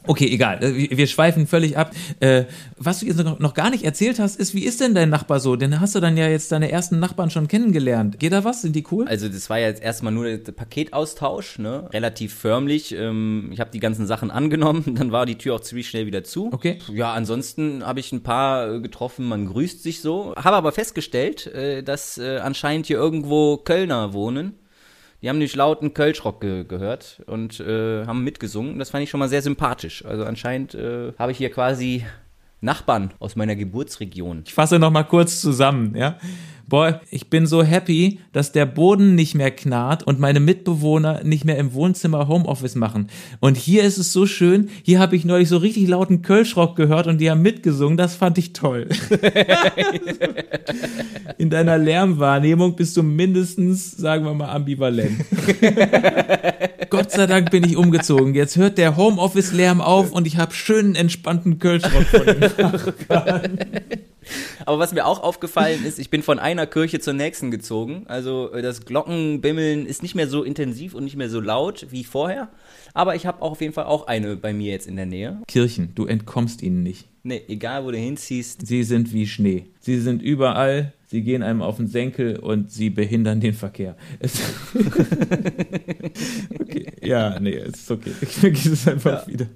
Okay, egal. Äh, wir schweifen völlig ab. Äh, was du jetzt noch gar nicht erzählt hast, ist, wie ist denn dein Nachbar so? Denn hast du dann ja jetzt deine ersten Nachbarn schon kennengelernt. Geht da was? Sind die cool? Also das war ja jetzt erstmal nur der Paketaustausch, ne? Relativ förmlich. Ähm, ich habe die ganzen Sachen angenommen, dann war die Tür auch ziemlich schnell wieder zu. Okay. Ja, ansonsten habe ich ein paar getroffen, man grüßt sich so. Habe aber festgestellt, äh, dass anscheinend hier irgendwo Kölner wohnen die haben nämlich lauten Kölschrock ge gehört und äh, haben mitgesungen. Das fand ich schon mal sehr sympathisch. Also anscheinend äh, habe ich hier quasi Nachbarn aus meiner Geburtsregion. Ich fasse noch mal kurz zusammen, ja boah, ich bin so happy, dass der Boden nicht mehr knarrt und meine Mitbewohner nicht mehr im Wohnzimmer Homeoffice machen. Und hier ist es so schön, hier habe ich neulich so richtig lauten Kölschrock gehört und die haben mitgesungen, das fand ich toll. In deiner Lärmwahrnehmung bist du mindestens, sagen wir mal, ambivalent. Gott sei Dank bin ich umgezogen. Jetzt hört der Homeoffice-Lärm auf und ich habe schönen, entspannten Kölschrock von den Nachbarn. Aber was mir auch aufgefallen ist, ich bin von einer Kirche zur nächsten gezogen. Also äh, das Glockenbimmeln ist nicht mehr so intensiv und nicht mehr so laut wie vorher. Aber ich habe auch auf jeden Fall auch eine bei mir jetzt in der Nähe. Kirchen, du entkommst ihnen nicht. Nee, egal wo du hinziehst. Sie sind wie Schnee. Sie sind überall, sie gehen einem auf den Senkel und sie behindern den Verkehr. okay. Ja, nee, es ist okay. Ich vergesse es einfach ja. wieder.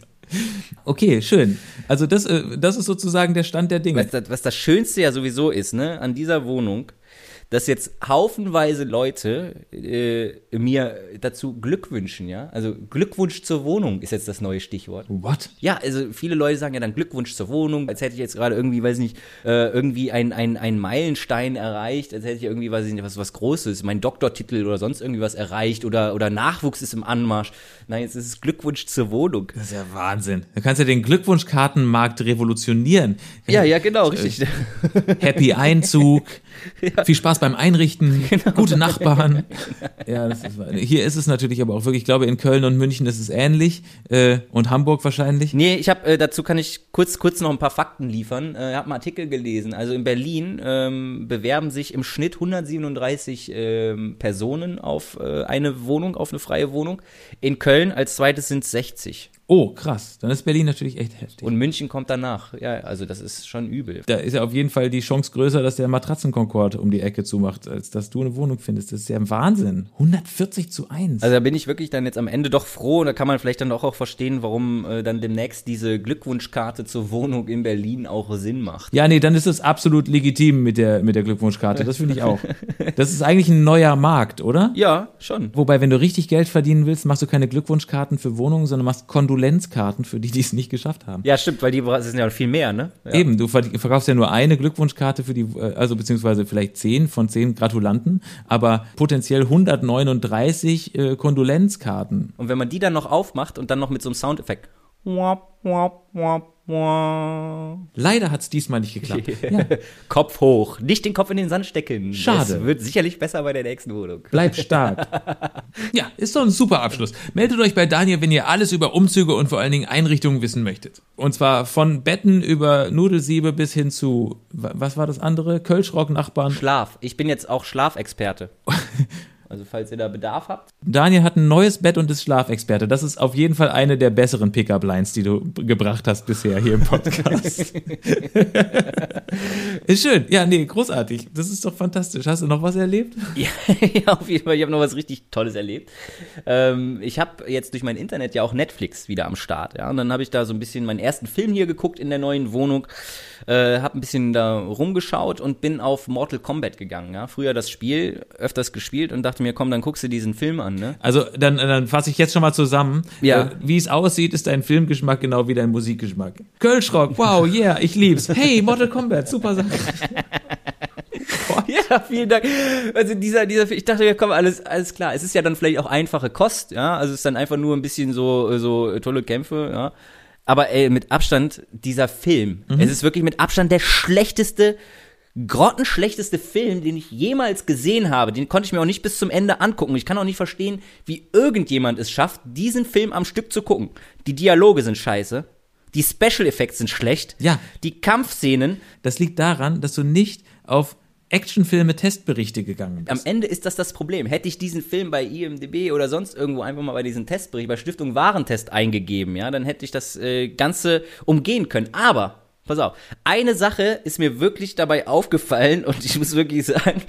Okay, schön. Also das, äh, das ist sozusagen der Stand der Dinge. Was das, was das Schönste ja sowieso ist, ne, an dieser Wohnung, dass jetzt haufenweise Leute äh, mir dazu Glück wünschen, ja. Also Glückwunsch zur Wohnung ist jetzt das neue Stichwort. What? Ja, also viele Leute sagen ja dann Glückwunsch zur Wohnung, als hätte ich jetzt gerade irgendwie, weiß nicht, äh, irgendwie ein, ein, ein Meilenstein erreicht, als hätte ich irgendwie, weiß ich nicht, was, was Großes, mein Doktortitel oder sonst irgendwie was erreicht oder, oder Nachwuchs ist im Anmarsch. Nein, jetzt ist es Glückwunsch zur Wohnung. Das ist ja Wahnsinn. Du kannst ja den Glückwunschkartenmarkt revolutionieren. Ja, ja, genau, richtig. Happy Einzug. Ja. Viel Spaß beim Einrichten, genau. gute Nachbarn. Ja, das ist, hier ist es natürlich aber auch wirklich, ich glaube, in Köln und München ist es ähnlich äh, und Hamburg wahrscheinlich. Nee, ich habe äh, dazu kann ich kurz kurz noch ein paar Fakten liefern. Äh, ich habe einen Artikel gelesen. Also in Berlin ähm, bewerben sich im Schnitt 137 ähm, Personen auf äh, eine Wohnung, auf eine freie Wohnung. In Köln als zweites sind 60. Oh, krass. Dann ist Berlin natürlich echt heftig. Und München kommt danach. Ja, also das ist schon übel. da ist ja auf jeden Fall die Chance größer, dass der Matratzenkonkord um die Ecke zumacht, als dass du eine Wohnung findest. Das ist ja ein Wahnsinn. 140 zu 1. Also da bin ich wirklich dann jetzt am Ende doch froh und da kann man vielleicht dann auch, auch verstehen, warum äh, dann demnächst diese Glückwunschkarte zur Wohnung in Berlin auch Sinn macht. ja, nee, dann ist es absolut legitim mit der, mit der Glückwunschkarte. Das finde ich auch. Das ist eigentlich ein neuer Markt, oder? Ja, schon. Wobei, wenn du richtig Geld verdienen willst, machst du keine Glückwunschkarten für Wohnungen, sondern machst Kondolenzkarten für die, die es nicht geschafft haben. Ja, stimmt, weil die sind ja viel mehr, ne? Ja. Eben, du ver- verkaufst ja nur eine Glückwunschkarte für die, äh, also beziehungsweise vielleicht zehn von zehn Gratulanten, aber potenziell 139 äh, Kondolenzkarten. Und wenn man die dann noch aufmacht und dann noch mit so einem Soundeffekt. Wap, wap, wap, wap. Leider hat's diesmal nicht geklappt. Ja, Kopf hoch, nicht den Kopf in den Sand stecken. Schade. Es wird sicherlich besser bei der nächsten Wohnung. bleib stark. Ja, ist doch ein super Abschluss. Meldet euch bei Daniel, wenn ihr alles über Umzüge und vor allen Dingen Einrichtungen wissen möchtet. Und zwar von Betten über Nudelsiebe bis hin zu, wa- was war das andere? Kölschrock-Nachbarn. Schlaf. Ich bin jetzt auch Schlafexperte. Also falls ihr da Bedarf habt. Daniel hat ein neues Bett und ist Schlafexperte. Das ist auf jeden Fall eine der besseren Pickup-Lines, die du gebracht hast bisher hier im Podcast. ist schön. Ja, nee, großartig. Das ist doch fantastisch. Hast du noch was erlebt? Ja, ja, auf jeden Fall. Ich habe noch was richtig Tolles erlebt. Ähm, ich habe jetzt durch mein Internet ja auch Netflix wieder am Start. Ja, und dann habe ich da so ein bisschen meinen ersten Film hier geguckt in der neuen Wohnung. Äh, habe ein bisschen da rumgeschaut und bin auf Mortal Kombat gegangen. Ja, früher das Spiel öfters gespielt und dachte mir, komm, dann guckst du diesen Film an. Ne? Also, dann, dann fasse ich jetzt schon mal zusammen. Ja. Äh, Wie es aussieht, ist dein Filmgeschmack genau wie dein Musikgeschmack. Kölschrock, wow, yeah, ich lieb's. Hey, Mortal Kombat, super Sache. Ja, vielen Dank. Also dieser, dieser, ich dachte, ja, komm, alles, alles klar. Es ist ja dann vielleicht auch einfache Kost, ja. Also es ist dann einfach nur ein bisschen so, so tolle Kämpfe, ja. Aber ey, mit Abstand dieser Film. Es ist wirklich mit Abstand der schlechteste, grottenschlechteste Film, den ich jemals gesehen habe. Den konnte ich mir auch nicht bis zum Ende angucken. Ich kann auch nicht verstehen, wie irgendjemand es schafft, diesen Film am Stück zu gucken. Die Dialoge sind scheiße. Die Special Effects sind schlecht. Ja. Die Kampfszenen, Das liegt daran, dass du nicht auf Actionfilme-Testberichte gegangen bist. Am Ende ist das das Problem. Hätte ich diesen Film bei IMDb oder sonst irgendwo einfach mal bei diesen Testbericht, bei Stiftung Warentest eingegeben, ja, dann hätte ich das äh, Ganze umgehen können. Aber, pass auf, eine Sache ist mir wirklich dabei aufgefallen und ich muss wirklich sagen,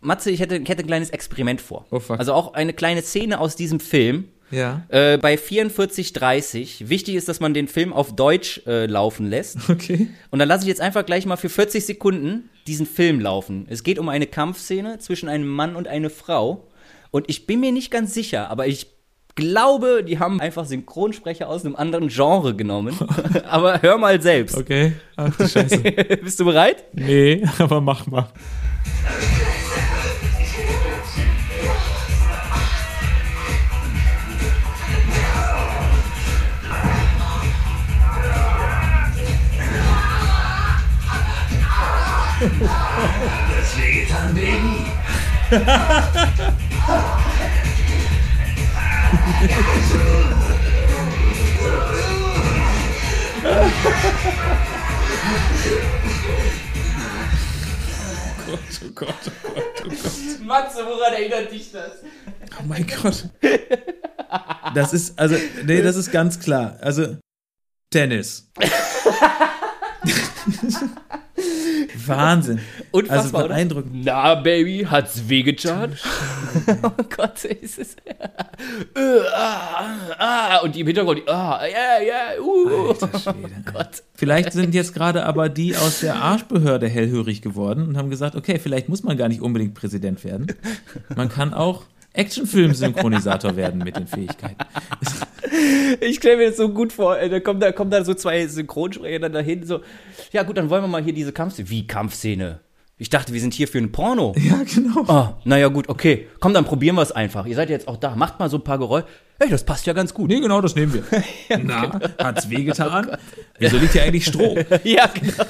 Matze, ich hätte, ich hätte ein kleines Experiment vor. Oh, fuck. Also auch eine kleine Szene aus diesem Film. Ja. Äh, bei 44,30. Wichtig ist, dass man den Film auf Deutsch äh, laufen lässt. Okay. Und dann lasse ich jetzt einfach gleich mal für 40 Sekunden diesen Film laufen. Es geht um eine Kampfszene zwischen einem Mann und einer Frau. Und ich bin mir nicht ganz sicher, aber ich glaube, die haben einfach Synchronsprecher aus einem anderen Genre genommen. aber hör mal selbst. Okay. Ach du Scheiße. Bist du bereit? Nee, aber mach mal. Das wehgetan, Baby. Oh Gott, oh Gott, oh Gott. Matze, woran erinnert dich das? Oh mein Gott. Das ist, also, nee, das ist ganz klar. Also, Tennis. Wahnsinn. Unfassbar, also oder? beeindruckend. Na, Baby, hat's wehgetan? oh Gott, ist es. Äh, ah, ah, und die im Hintergrund, ah, ja, ja, uh. Alter Schwede. Oh Gott. Vielleicht sind jetzt gerade aber die aus der Arschbehörde hellhörig geworden und haben gesagt, okay, vielleicht muss man gar nicht unbedingt Präsident werden. Man kann auch Actionfilm-Synchronisator werden mit den Fähigkeiten. Ich stelle mir das so gut vor, äh, da kommen da, kommen da so zwei Synchronsprecher dann dahin, so, ja gut, dann wollen wir mal hier diese Kampfszene. Wie Kampfszene? Ich dachte, wir sind hier für ein Porno. Ja, genau. Ah, naja, gut, okay. Komm, dann probieren wir es einfach. Ihr seid jetzt auch da. Macht mal so ein paar Geräusche. Hey, das passt ja ganz gut. Nee, genau, das nehmen wir. Na, hat's wehgetan? Wieso liegt hier eigentlich Stroh? ja, genau.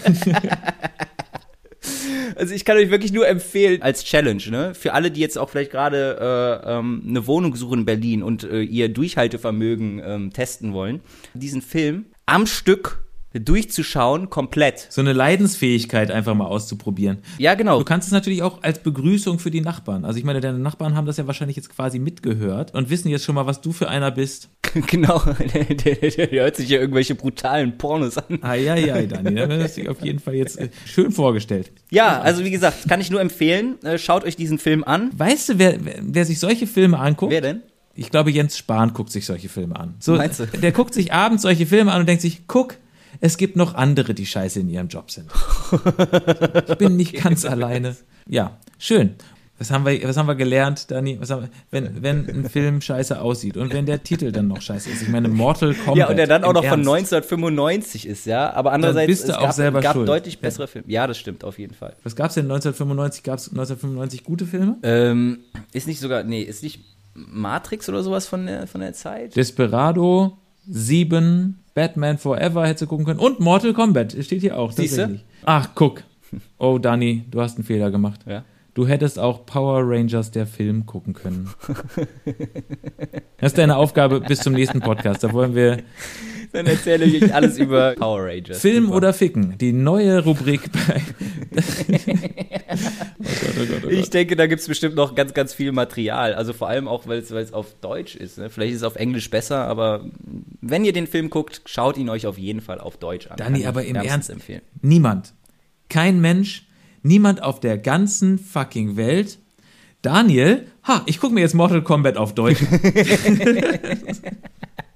Also ich kann euch wirklich nur empfehlen als Challenge, ne? Für alle, die jetzt auch vielleicht gerade äh, ähm, eine Wohnung suchen in Berlin und äh, ihr Durchhaltevermögen ähm, testen wollen, diesen Film am Stück durchzuschauen, komplett. So eine Leidensfähigkeit einfach mal auszuprobieren. Ja, genau. Du kannst es natürlich auch als Begrüßung für die Nachbarn. Also ich meine, deine Nachbarn haben das ja wahrscheinlich jetzt quasi mitgehört und wissen jetzt schon mal, was du für einer bist. genau. Der, der, der, hört sich ja irgendwelche brutalen Pornos an. Eieiei, Dani, da hast du dich auf jeden Fall jetzt äh, schön vorgestellt. Ja, also wie gesagt, kann ich nur empfehlen. Äh, schaut euch diesen Film an. Weißt du, wer, wer, wer sich solche Filme anguckt? Wer denn? Ich glaube, Jens Spahn guckt sich solche Filme an. So, Meinst du? Der guckt sich abends solche Filme an und denkt sich, guck, es gibt noch andere, die scheiße in ihrem Job sind. Ich bin nicht ganz alleine. Ja, schön. Was haben wir, was haben wir gelernt, Dani? Wir, wenn, wenn ein Film scheiße aussieht und wenn der Titel dann noch scheiße ist. Ich meine, Mortal Kombat. Ja, und der dann auch noch von Ernst. 1995 ist, ja. Aber andererseits, bist du es auch gab, selber gab schuld. deutlich bessere Filme. Ja, das stimmt, auf jeden Fall. Was gab's denn 1995? Gab's 1995 gute Filme? Ähm, ist nicht sogar, nee, ist nicht Matrix oder sowas von der, von der Zeit? Desperado, Sieben, Batman Forever hättest du gucken können und Mortal Kombat steht hier auch. Siehste? Ach, guck. Oh, Dani, du hast einen Fehler gemacht. Ja. Du hättest auch Power Rangers der Film gucken können. Das ist deine Aufgabe bis zum nächsten Podcast. Da wollen wir Dann erzähle ich euch alles über Power Rangers. Film Super. oder Ficken. Die neue Rubrik bei. oh Gott, oh Gott, oh Gott. Ich denke, da gibt es bestimmt noch ganz, ganz viel Material. Also vor allem auch, weil es auf Deutsch ist. Ne? Vielleicht ist es auf Englisch besser, aber wenn ihr den Film guckt, schaut ihn euch auf jeden Fall auf Deutsch an. Dani, aber im Ernst, empfehlen. niemand, kein Mensch, niemand auf der ganzen fucking Welt. Daniel, ha, ich gucke mir jetzt Mortal Kombat auf Deutsch.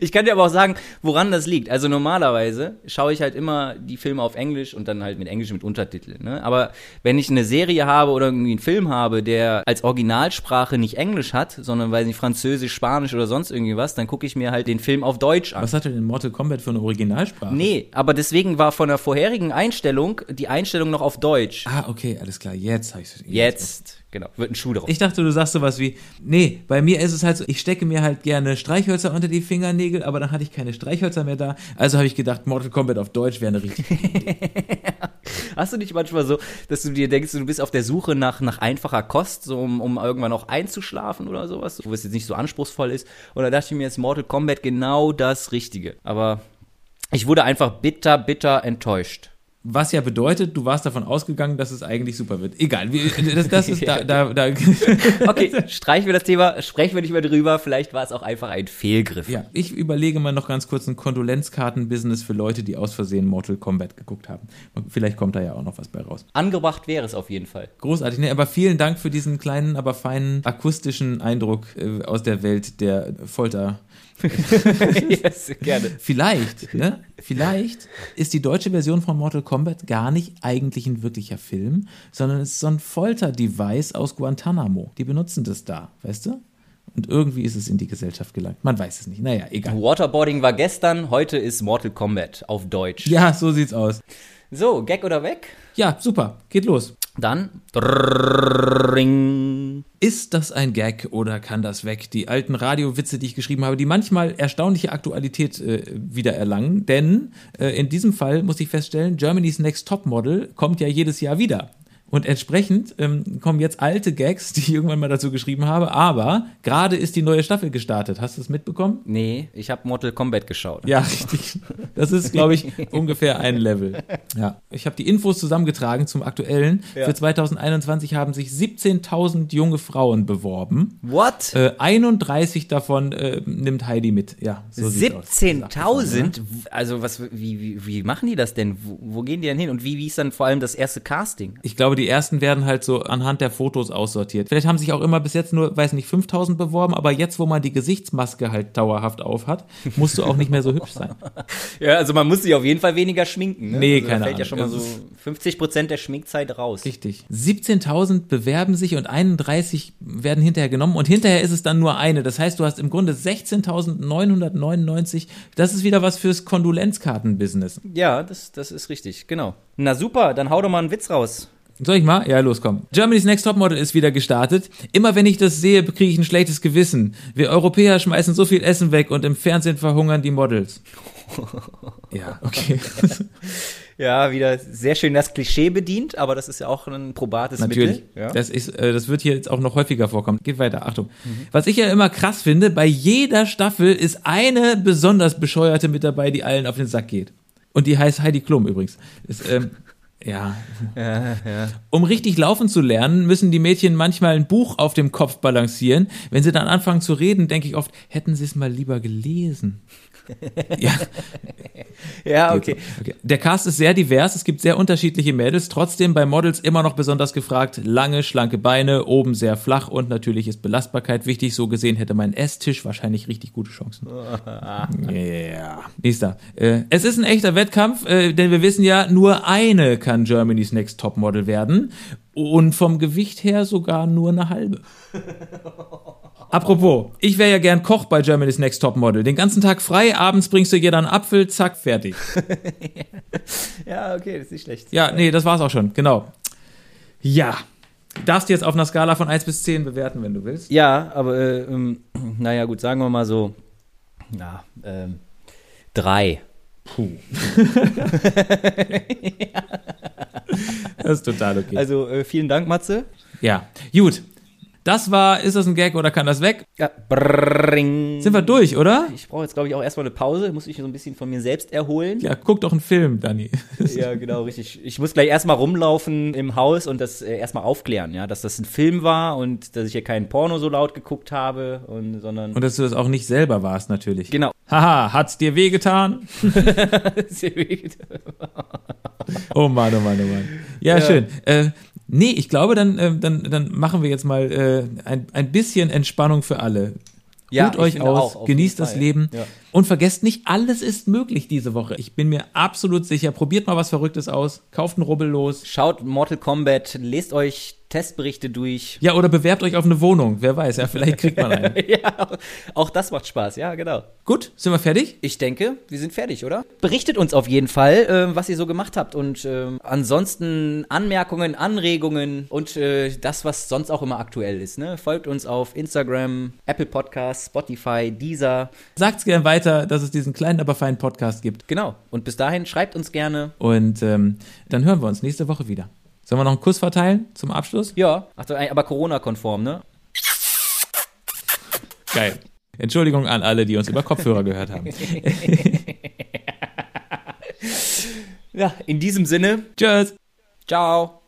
Ich kann dir aber auch sagen, woran das liegt. Also normalerweise schaue ich halt immer die Filme auf Englisch und dann halt mit Englisch mit Untertiteln. Ne? Aber wenn ich eine Serie habe oder irgendwie einen Film habe, der als Originalsprache nicht Englisch hat, sondern weiß nicht Französisch, Spanisch oder sonst irgendwie was, dann gucke ich mir halt den Film auf Deutsch an. Was hat denn Mortal Kombat für eine Originalsprache? Nee, aber deswegen war von der vorherigen Einstellung die Einstellung noch auf Deutsch. Ah, okay, alles klar, jetzt habe ich Jetzt, genau, wird ein Schuh drauf. Ich dachte, du sagst sowas wie, nee, bei mir ist es halt so, ich stecke mir halt gerne Streichhölzer unter die Fingernägel, aber dann hatte ich keine Streichhölzer mehr da. Also habe ich gedacht, Mortal Kombat auf Deutsch wäre eine richtig. Hast du nicht manchmal so, dass du dir denkst, du bist auf der Suche nach, nach einfacher Kost, so um, um irgendwann auch einzuschlafen oder sowas, wo es jetzt nicht so anspruchsvoll ist? Und da dachte ich mir jetzt Mortal Kombat genau das Richtige. Aber ich wurde einfach bitter, bitter enttäuscht. Was ja bedeutet, du warst davon ausgegangen, dass es eigentlich super wird. Egal, wie, das, das ist da, da, da. Okay, streichen wir das Thema, sprechen wir nicht mehr drüber. Vielleicht war es auch einfach ein Fehlgriff. Ja, ich überlege mal noch ganz kurz ein Kondolenzkarten-Business für Leute, die aus Versehen Mortal Kombat geguckt haben. Vielleicht kommt da ja auch noch was bei raus. Angebracht wäre es auf jeden Fall. Großartig, ne? aber vielen Dank für diesen kleinen, aber feinen akustischen Eindruck äh, aus der Welt der Folter. yes, gerne. Vielleicht, ne? Vielleicht ist die deutsche Version von Mortal Kombat gar nicht eigentlich ein wirklicher Film, sondern es ist so ein Folter-Device aus Guantanamo. Die benutzen das da, weißt du? Und irgendwie ist es in die Gesellschaft gelangt. Man weiß es nicht. Naja, egal. Waterboarding war gestern, heute ist Mortal Kombat auf Deutsch. Ja, so sieht's aus. So, Gag oder weg? Ja, super. Geht los. Dann. Ist das ein Gag oder kann das weg? Die alten Radiowitze, die ich geschrieben habe, die manchmal erstaunliche Aktualität äh, wieder erlangen. Denn äh, in diesem Fall muss ich feststellen, Germany's Next Top Model kommt ja jedes Jahr wieder. Und entsprechend ähm, kommen jetzt alte Gags, die ich irgendwann mal dazu geschrieben habe. Aber gerade ist die neue Staffel gestartet. Hast du es mitbekommen? Nee, ich habe Mortal Kombat geschaut. Ja, richtig. Das ist, glaube ich, ungefähr ein Level. Ja. Ich habe die Infos zusammengetragen zum aktuellen. Ja. Für 2021 haben sich 17.000 junge Frauen beworben. What? Äh, 31 davon äh, nimmt Heidi mit. Ja, so sieht's aus. 17.000? Also was, wie, wie, wie machen die das denn? Wo, wo gehen die denn hin? Und wie, wie ist dann vor allem das erste Casting? Ich glaube, die ersten werden halt so anhand der Fotos aussortiert. Vielleicht haben sich auch immer bis jetzt nur, weiß nicht, 5000 beworben, aber jetzt, wo man die Gesichtsmaske halt dauerhaft auf hat, musst du auch nicht mehr so hübsch sein. Ja, also man muss sich auf jeden Fall weniger schminken. Ne? Nee, also da keine fällt ja Ahnung. schon mal so Es 50 Prozent der Schminkzeit raus. Richtig. 17.000 bewerben sich und 31 werden hinterher genommen und hinterher ist es dann nur eine. Das heißt, du hast im Grunde 16.999. Das ist wieder was fürs Kondolenzkarten-Business. Ja, das, das ist richtig, genau. Na super, dann hau doch mal einen Witz raus. Soll ich mal? Ja, los, komm. Germany's Next Topmodel ist wieder gestartet. Immer wenn ich das sehe, kriege ich ein schlechtes Gewissen. Wir Europäer schmeißen so viel Essen weg und im Fernsehen verhungern die Models. Ja, okay. Ja, wieder sehr schön das Klischee bedient, aber das ist ja auch ein probates Natürlich. Mittel. Ja. Das, ist, äh, das wird hier jetzt auch noch häufiger vorkommen. Geht weiter, Achtung. Was ich ja immer krass finde, bei jeder Staffel ist eine besonders bescheuerte mit dabei, die allen auf den Sack geht. Und die heißt Heidi Klum übrigens. Ist, ähm, ja. Um richtig laufen zu lernen, müssen die Mädchen manchmal ein Buch auf dem Kopf balancieren. Wenn sie dann anfangen zu reden, denke ich oft, hätten sie es mal lieber gelesen. Ja, ja, okay. Der Cast ist sehr divers, es gibt sehr unterschiedliche Mädels, trotzdem bei Models immer noch besonders gefragt, lange, schlanke Beine, oben sehr flach und natürlich ist Belastbarkeit wichtig. So gesehen hätte mein Esstisch wahrscheinlich richtig gute Chancen. Ja. Nächster. Äh, es ist ein echter Wettkampf, äh, denn wir wissen ja, nur eine kann Germany's Next Topmodel werden und vom Gewicht her sogar nur eine halbe. Apropos, ich wäre ja gern Koch bei Germany's Next Topmodel. Den ganzen Tag frei, abends bringst du jeder einen Apfel, zack, fertig. Ja, okay, das ist nicht schlecht. Ja, nee, das war's auch schon, genau. Ja. Darfst du jetzt auf einer Skala von 1 bis 10 bewerten, wenn du willst. Ja, aber äh, ähm, naja, gut, sagen wir mal so, na, ähm, drei. Puh. das ist total okay. Also äh, vielen Dank, Matze. ja, gut. Das war, ist das ein Gag oder kann das weg? Ja, bring. Sind wir durch, oder? Ich brauche jetzt, glaube ich, auch erstmal eine Pause. Muss ich so ein bisschen von mir selbst erholen. Ja, guck doch einen Film, Dani. Ja, genau, richtig. Ich muss gleich erstmal rumlaufen im Haus und das äh, erstmal aufklären, ja, dass das ein Film war und dass ich hier keinen Porno so laut geguckt habe, und, sondern. Und dass du das auch nicht selber warst, natürlich. genau. Haha, hat's dir wehgetan? Oh Mann, oh Mann, oh Mann. Ja, Ja. schön. Äh, nee, ich glaube, dann, äh, dann, dann machen wir jetzt mal äh, ein, ein bisschen Entspannung für alle. Ja, Ruht euch aus, genießt das. Leben Ja. und vergesst nicht, alles ist möglich diese Woche. Ich bin mir absolut sicher. Probiert mal was Verrücktes aus, kauft einen Rubbel los. Schaut Mortal Kombat, lest euch Testberichte durch. Ja, oder bewerbt euch auf eine Wohnung. Wer weiß, ja, vielleicht kriegt man einen. ja, auch das macht Spaß, ja, genau. Gut, sind wir fertig? Ich denke, wir sind fertig, oder? Berichtet uns auf jeden Fall, äh, was ihr so gemacht habt und äh, ansonsten Anmerkungen, Anregungen und äh, das, was sonst auch immer aktuell ist. Ne? Folgt uns auf Instagram, Apple Podcasts, Spotify, Deezer. Sagt's gern weiter, dass es diesen kleinen, aber feinen Podcast gibt. Genau. Und bis dahin schreibt uns gerne. Und ähm, dann hören wir uns nächste Woche wieder. Sollen wir noch einen Kuss verteilen zum Abschluss? Ja, ach, aber Corona-konform, ne? Geil. Entschuldigung an alle, die uns über Kopfhörer gehört haben. Ja, in diesem Sinne, Tschüss. ciao.